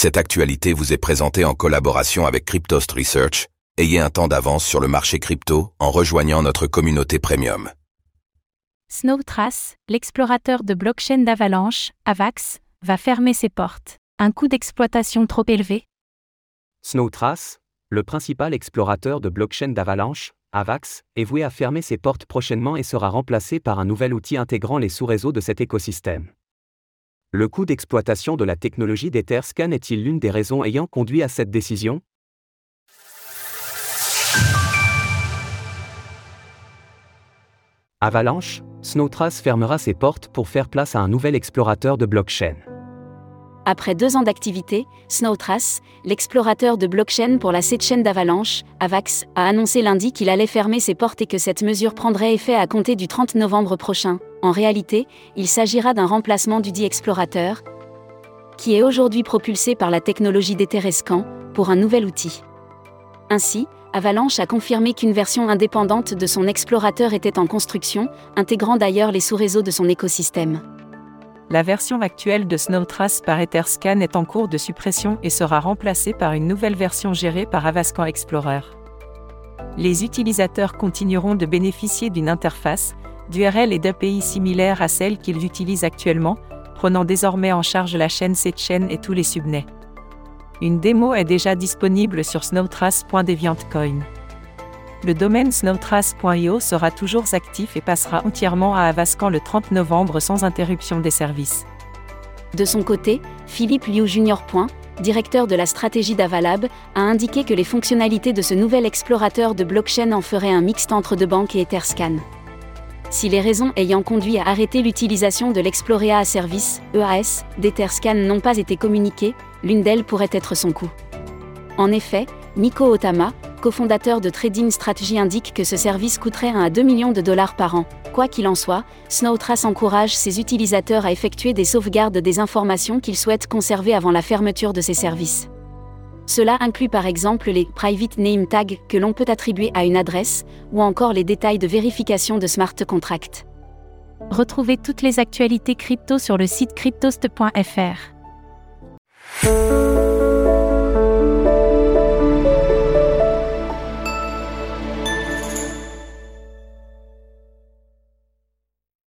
Cette actualité vous est présentée en collaboration avec Cryptost Research. Ayez un temps d'avance sur le marché crypto en rejoignant notre communauté premium. Snowtrace, l'explorateur de blockchain d'Avalanche, Avax, va fermer ses portes. Un coût d'exploitation trop élevé? Snowtrace, le principal explorateur de blockchain d'Avalanche, Avax, est voué à fermer ses portes prochainement et sera remplacé par un nouvel outil intégrant les sous-réseaux de cet écosystème. Le coût d'exploitation de la technologie d'Etherscan est-il l'une des raisons ayant conduit à cette décision? Avalanche, Snowtrace fermera ses portes pour faire place à un nouvel explorateur de blockchain. Après deux ans d'activité, Snowtrace, l'explorateur de blockchain pour la chaîne d'Avalanche, Avax, a annoncé lundi qu'il allait fermer ses portes et que cette mesure prendrait effet à compter du 30 novembre prochain. En réalité, il s'agira d'un remplacement du dit explorateur, qui est aujourd'hui propulsé par la technologie d'Etherescan, pour un nouvel outil. Ainsi, Avalanche a confirmé qu'une version indépendante de son explorateur était en construction, intégrant d'ailleurs les sous-réseaux de son écosystème. La version actuelle de Snowtrace par Etherscan est en cours de suppression et sera remplacée par une nouvelle version gérée par Avascan Explorer. Les utilisateurs continueront de bénéficier d'une interface, d'URL et d'API similaires à celles qu'ils utilisent actuellement, prenant désormais en charge la chaîne chaîne et tous les subnets. Une démo est déjà disponible sur snowtrace.deviantcoin le domaine snowtrace.io sera toujours actif et passera entièrement à Avascan le 30 novembre sans interruption des services. De son côté, Philippe Liu Junior. directeur de la stratégie d'Avalab, a indiqué que les fonctionnalités de ce nouvel explorateur de blockchain en feraient un mixte entre deux banques et Etherscan. Si les raisons ayant conduit à arrêter l'utilisation de l'Explorea Service, EAS, d'Etherscan n'ont pas été communiquées, l'une d'elles pourrait être son coût. En effet, Nico Otama, cofondateur de Trading Strategy, indique que ce service coûterait 1 à 2 millions de dollars par an. Quoi qu'il en soit, Snowtrace encourage ses utilisateurs à effectuer des sauvegardes des informations qu'ils souhaitent conserver avant la fermeture de ces services. Cela inclut par exemple les private name tags que l'on peut attribuer à une adresse, ou encore les détails de vérification de smart contracts. Retrouvez toutes les actualités crypto sur le site cryptost.fr.